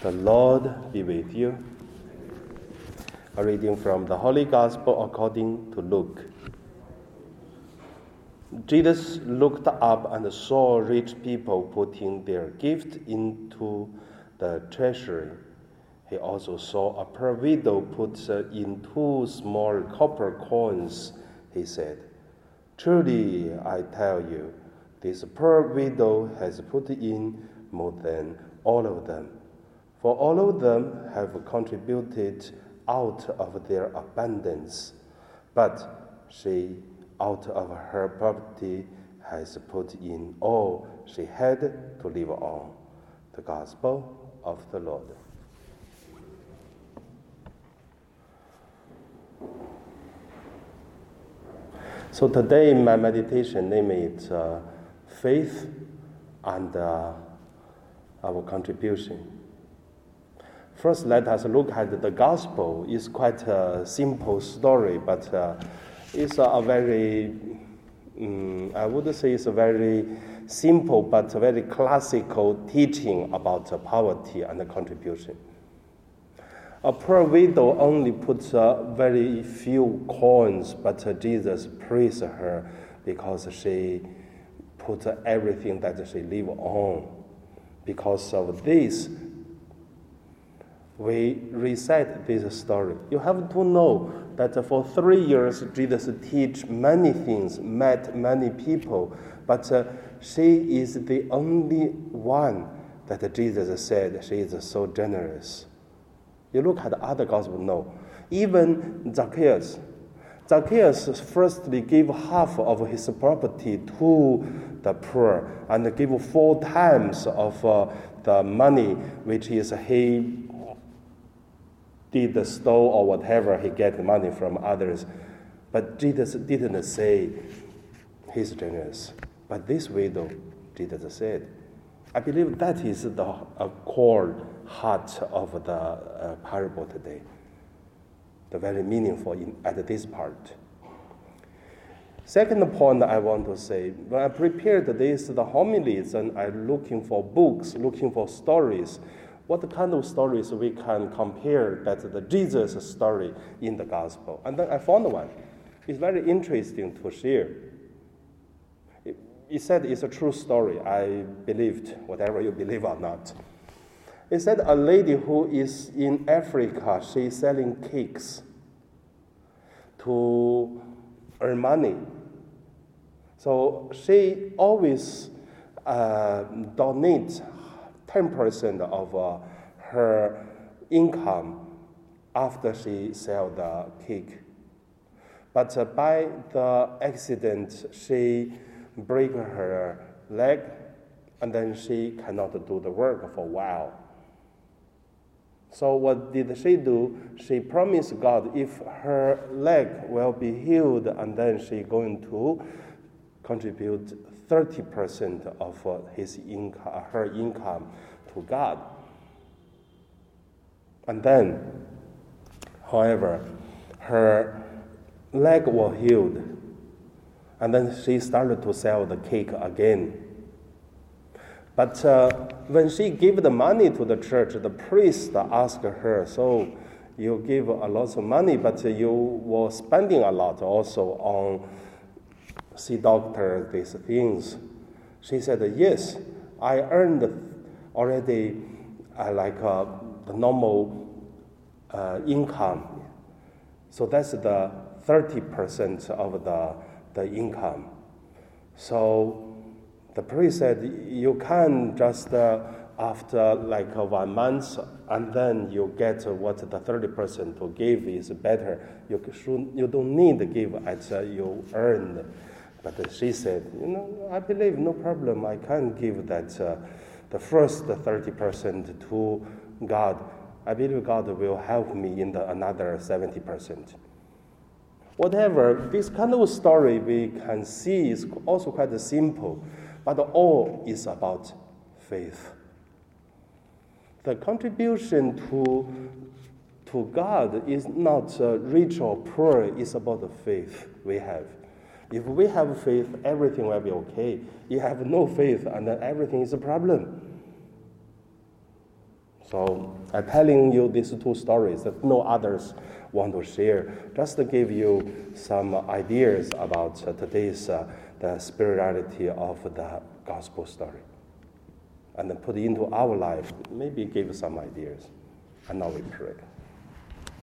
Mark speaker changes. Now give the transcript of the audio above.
Speaker 1: The Lord be with you. A reading from the Holy Gospel according to Luke. Jesus looked up and saw rich people putting their gift into the treasury. He also saw a poor widow put in two small copper coins. He said, Truly, I tell you, this poor widow has put in more than all of them. For all of them have contributed out of their abundance, but she, out of her poverty, has put in all she had to live on. The Gospel of the Lord. So today, my meditation name is uh, faith and uh, our contribution. First, let us look at the gospel. It's quite a simple story, but uh, it's a very, um, I would say it's a very simple but very classical teaching about poverty and contribution. A poor widow only puts uh, very few coins, but uh, Jesus praised her because she put everything that she lived on. Because of this, we recite this story. You have to know that for three years, Jesus teach many things, met many people, but uh, she is the only one that Jesus said she is so generous. You look at other gospel, no. Even Zacchaeus, Zacchaeus firstly gave half of his property to the poor and gave four times of uh, the money which is he did the stole or whatever he get money from others. But Jesus didn't say he's generous. But this widow, Jesus said. I believe that is the uh, core heart of the uh, parable today. The very meaningful in, at this part. Second point I want to say, when I prepared this, the homilies, and I'm looking for books, looking for stories, what kind of stories we can compare that the Jesus story in the gospel. And then I found one. It's very interesting to share. It, it said it's a true story. I believed whatever you believe or not. It said a lady who is in Africa, she's selling cakes to earn money. So she always uh, donates 10% of uh, her income after she sell the cake. But uh, by the accident, she break her leg, and then she cannot do the work for a while. So what did she do? She promised God if her leg will be healed, and then she going to contribute 30% of uh, his income, her income to God. And then, however, her leg was healed, and then she started to sell the cake again. But uh, when she gave the money to the church, the priest asked her, "So you give a lot of money, but you were spending a lot also on see doctor these things." She said, Yes, I earned already uh, like uh, the normal uh, income. So that's the 30% of the, the income. So the priest said, You can just uh, after like uh, one month and then you get what the 30% to give is better. You, should, you don't need to give as uh, you earned. But she said, you know, I believe no problem. I can give that uh, the first 30% to God. I believe God will help me in the another 70%. Whatever, this kind of story we can see is also quite simple, but all is about faith. The contribution to, to God is not uh, rich or poor, it's about the faith we have. If we have faith, everything will be okay. You have no faith, and then everything is a problem. So I'm telling you these two stories that no others want to share, just to give you some ideas about uh, today's uh, the spirituality of the gospel story, and then put it into our life, maybe give some ideas. And now we pray.